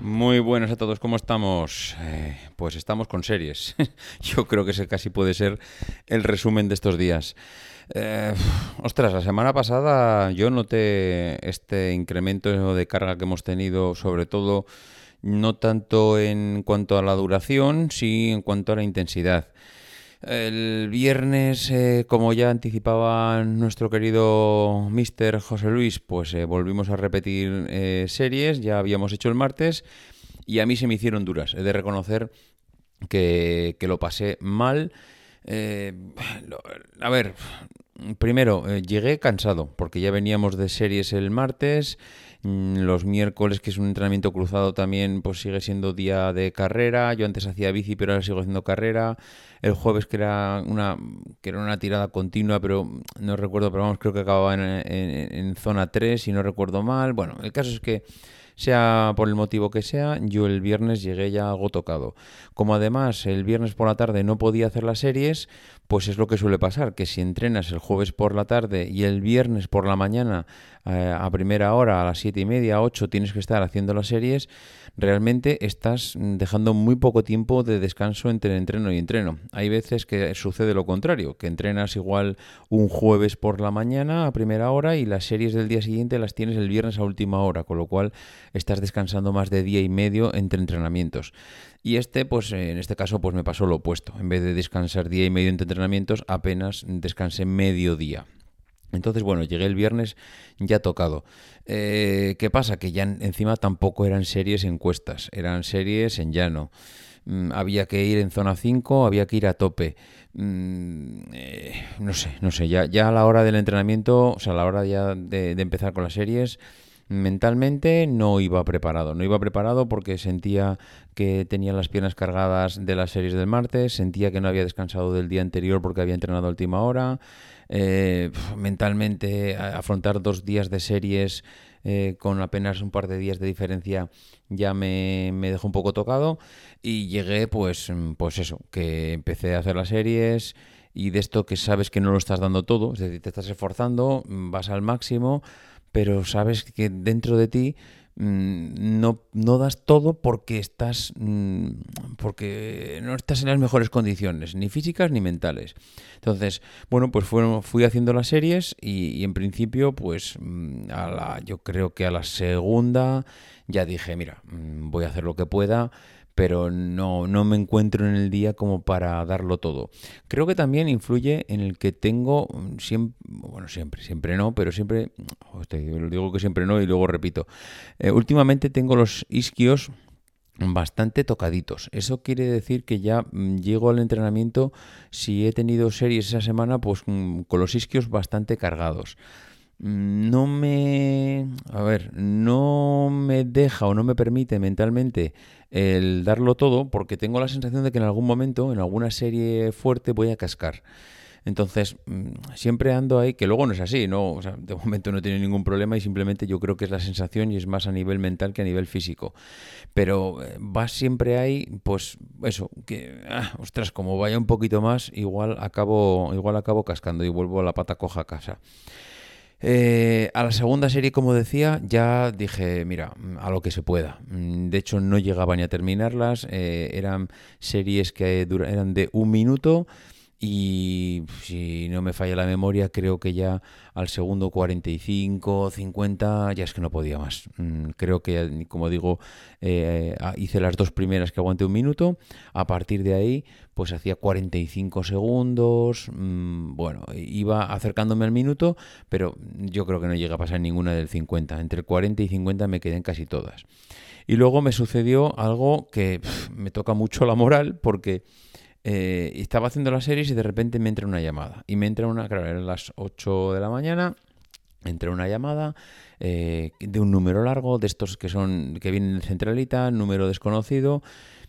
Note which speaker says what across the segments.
Speaker 1: Muy buenas a todos, ¿cómo estamos? Eh, pues estamos con series. Yo creo que ese casi puede ser el resumen de estos días. Eh, ostras, la semana pasada yo noté este incremento de carga que hemos tenido, sobre todo no tanto en cuanto a la duración, sí en cuanto a la intensidad. El viernes, eh, como ya anticipaba nuestro querido Mr. José Luis, pues eh, volvimos a repetir eh, series, ya habíamos hecho el martes y a mí se me hicieron duras. He de reconocer que, que lo pasé mal. a ver, primero, llegué cansado porque ya veníamos de series el martes Mm, los miércoles, que es un entrenamiento cruzado también, pues sigue siendo día de carrera. Yo antes hacía bici, pero ahora sigo haciendo carrera. El jueves, que era una, que era una tirada continua, pero no recuerdo, pero vamos, creo que acababa en, en zona 3, si no recuerdo mal. Bueno, el caso es que sea por el motivo que sea, yo el viernes llegué ya algo tocado. Como además el viernes por la tarde no podía hacer las series, pues es lo que suele pasar, que si entrenas el jueves por la tarde y el viernes por la mañana eh, a primera hora, a las siete y media, ocho, tienes que estar haciendo las series, realmente estás dejando muy poco tiempo de descanso entre entreno y entreno. Hay veces que sucede lo contrario, que entrenas igual un jueves por la mañana a primera hora y las series del día siguiente las tienes el viernes a última hora, con lo cual estás descansando más de día y medio entre entrenamientos. Y este, pues en este caso, pues me pasó lo opuesto. En vez de descansar día y medio entre entrenamientos, apenas descansé medio día. Entonces, bueno, llegué el viernes ya tocado. Eh, ¿Qué pasa? Que ya encima tampoco eran series encuestas, eran series en llano. Mm, había que ir en zona 5, había que ir a tope. Mm, eh, no sé, no sé, ya, ya a la hora del entrenamiento, o sea, a la hora ya de empezar con las series, mentalmente no iba preparado. No iba preparado porque sentía que tenía las piernas cargadas de las series del martes, sentía que no había descansado del día anterior porque había entrenado a última hora. Eh, mentalmente afrontar dos días de series eh, con apenas un par de días de diferencia ya me, me, dejó un poco tocado y llegué pues, pues eso, que empecé a hacer las series y de esto que sabes que no lo estás dando todo, es decir, te estás esforzando, vas al máximo, pero sabes que dentro de ti mm, no, no, das todo porque estás mm, porque no estás en las mejores condiciones, ni físicas ni mentales. Entonces, bueno, pues fui haciendo las series y, en principio, pues mm, a la, yo creo que a la segunda ya dije, mira, voy a hacer lo que pueda pero no, no me encuentro en el día como para darlo todo. Creo que también influye en el que tengo mm, siempre, bueno, siempre, siempre no, pero siempre, lo digo que siempre no y luego repito, eh, últimamente tengo los isquios bastante tocaditos. Eso quiere decir que ya mm, llego al entrenamiento, si he tenido series esa semana, pues mm, con los isquios bastante cargados no me a ver no me deja o no me permite mentalmente el darlo todo porque tengo la sensación de que en algún momento en alguna serie fuerte voy a cascar. Entonces mm, siempre ando ahí que luego no es así no de momento no tiene ningún problema y simplemente yo creo que es la sensación y es más a nivel mental que a nivel físico. Pero eh, va siempre ahí pues eso que ah, ostras como vaya un poquito más igual acabo igual acabo cascando y vuelvo a la pata coja a casa eh, a la segunda serie, como decía, ya dije, mira, a lo que se pueda. Mm, de hecho, no llegaba ni a terminarlas. Eh, eran series que eran de un minuto y si no me falla la memoria, creo que ya al segundo 45, 50, ya es que no podía más. Mm, creo que, como digo, eh, hice las dos primeras que aguanté un minuto. A partir de ahí, pues hacía 45 segundos. Mm, bueno, iba acercándome al minuto, pero yo creo que no llega a pasar ninguna del 50. Entre 40 y 50 me quedé en casi todas. Y luego me sucedió algo que me toca mucho la moral porque eh, estaba haciendo las series y de repente me entra una llamada. Y me entra una, claro, eran las 8 de la mañana, entra una llamada eh, de un número largo, de estos que son que vienen de centralita, número desconocido.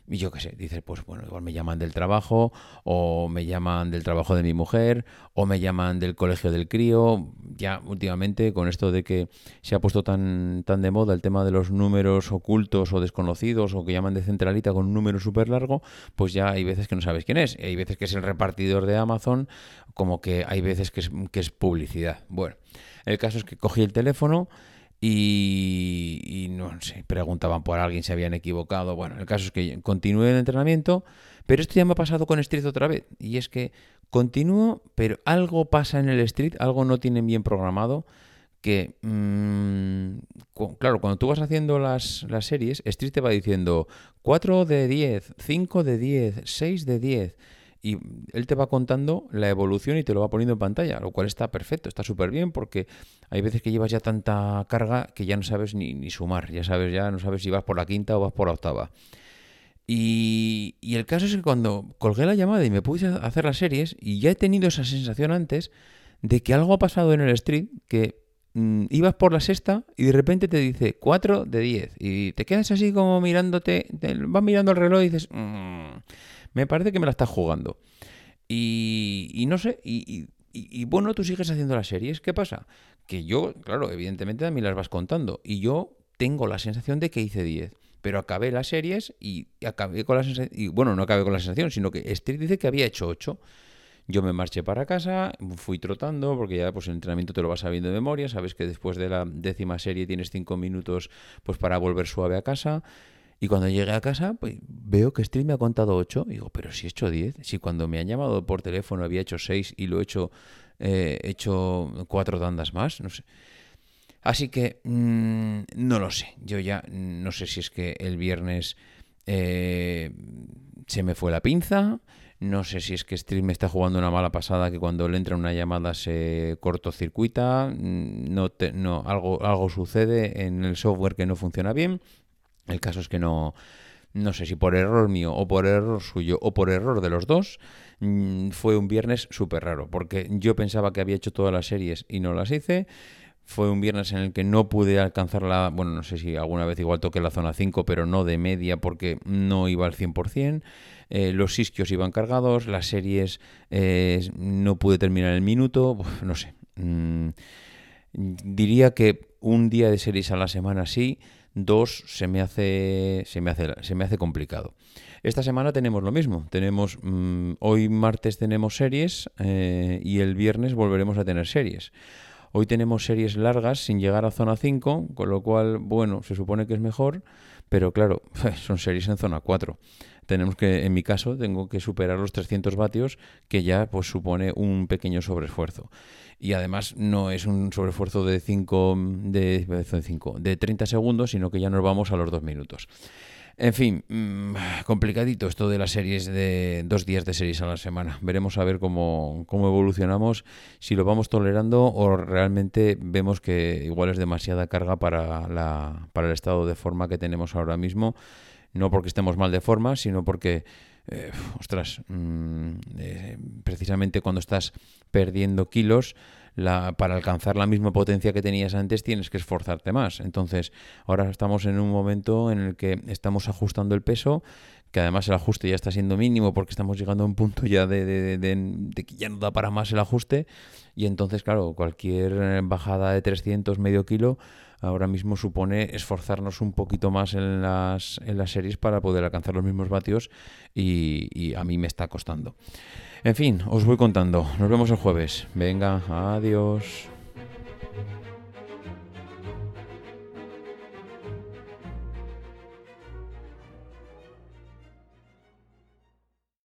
Speaker 1: Y yo qué sé, dices, pues bueno, igual me llaman del trabajo, o me llaman del trabajo de mi mujer, o me llaman del colegio del crío. Ya últimamente, con esto de que se ha puesto tan, tan de moda el tema de los números ocultos o desconocidos, o que llaman de centralita con un número súper largo, pues ya hay veces que no sabes quién es. Hay veces que es el repartidor de Amazon, como que hay veces que es, que es publicidad. Bueno, el caso es que cogí el teléfono y, no sé, preguntaban por alguien si habían equivocado. Bueno, el caso es que continúe el entrenamiento, pero esto ya me ha pasado con Street otra vez. Y es que continúo, pero algo pasa en el Street, algo no tienen bien programado. Que, mm, claro, cuando tú vas haciendo las, las series, Street te va diciendo 4 de 10, 5 de 10, 6 de 10 y él te va contando la evolución y te lo va poniendo en pantalla, lo cual está perfecto, está súper bien porque hay veces que llevas ya tanta carga que ya no sabes ni, sumar, ya sabes, ya no sabes si vas por la quinta o vas por la octava. Y, el caso es que cuando colgué la llamada y me puse a hacer las series, y ya he tenido esa sensación antes de que algo ha pasado en el street, que mm, ibas por la sexta y de repente te dice 4 de 10 y te quedas así como mirándote, vas mirando el reloj y dices... Mm, me parece que me la estás jugando. Y, no sé, y, bueno, tú sigues haciendo las series. ¿Qué pasa? Que yo, claro, evidentemente a mí las vas contando. Y yo tengo la sensación de que hice 10. Pero acabé las series y acabé con la sensación. Y bueno, no acabé con la sensación, sino que Street dice que había hecho 8. Yo me marché para casa, fui trotando, porque ya pues el entrenamiento te lo vas sabiendo de memoria, sabes que después de la décima serie tienes 5 minutos pues para volver suave a casa. Y cuando llegué a casa, pues veo que Street me ha contado 8. digo, pero si he hecho 10. Si cuando me han llamado por teléfono había hecho 6 y lo he hecho, eh, hecho 4 tandas más, no sé. Así que mm, no lo sé. Yo ya no sé si es que el viernes eh, se me fue la pinza. No sé si es que Street me está jugando una mala pasada que cuando le entra una llamada se cortocircuita. Mm, no, no algo, algo sucede en el software que no funciona bien. El caso es que no, no sé si por error mío o por error suyo o por error de los dos, mm, fue un viernes súper raro, porque yo pensaba que había hecho todas las series y no las hice. Fue un viernes en el que no pude alcanzar la, bueno, no sé si alguna vez igual toqué la zona 5, pero no de media porque no iba al 100%. Eh, los isquios iban cargados, las series eh, no pude terminar el minuto, no sé. Mm, diría que un día de series a la semana sí, Dos, se me hace, se me hace, se me hace complicado. Esta semana tenemos lo mismo. Tenemos mm, hoy martes tenemos series eh, y el viernes volveremos a tener series. Hoy tenemos series largas sin llegar a zona 5, con lo cual, bueno, se supone que es mejor, pero claro, son series en zona 4 tenemos que, en mi caso, tengo que superar los 300 vatios, que ya pues supone un pequeño sobreesfuerzo. Y además no es un sobreesfuerzo de 5, de, de, de 30 segundos, sino que ya nos vamos a los 2 minutos. En fin, mm, complicadito esto de las series de dos días de series a la semana. Veremos a ver cómo, cómo, evolucionamos, si lo vamos tolerando o realmente vemos que igual es demasiada carga para, la, para el estado de forma que tenemos ahora mismo no porque estemos mal de forma, sino porque, eh, ostras, mm, eh, precisamente cuando estás perdiendo kilos, la, para alcanzar la misma potencia que tenías antes tienes que esforzarte más. Entonces, ahora estamos en un momento en el que estamos ajustando el peso, que además el ajuste ya está siendo mínimo porque estamos llegando a un punto ya de, que ya no da para más el ajuste. Y entonces, claro, cualquier bajada de 300, medio kilo, ahora mismo supone esforzarnos un poquito más en las, en las series para poder alcanzar los mismos vatios y a mí me está costando. En fin, os voy contando. Nos vemos el jueves. Venga, adiós.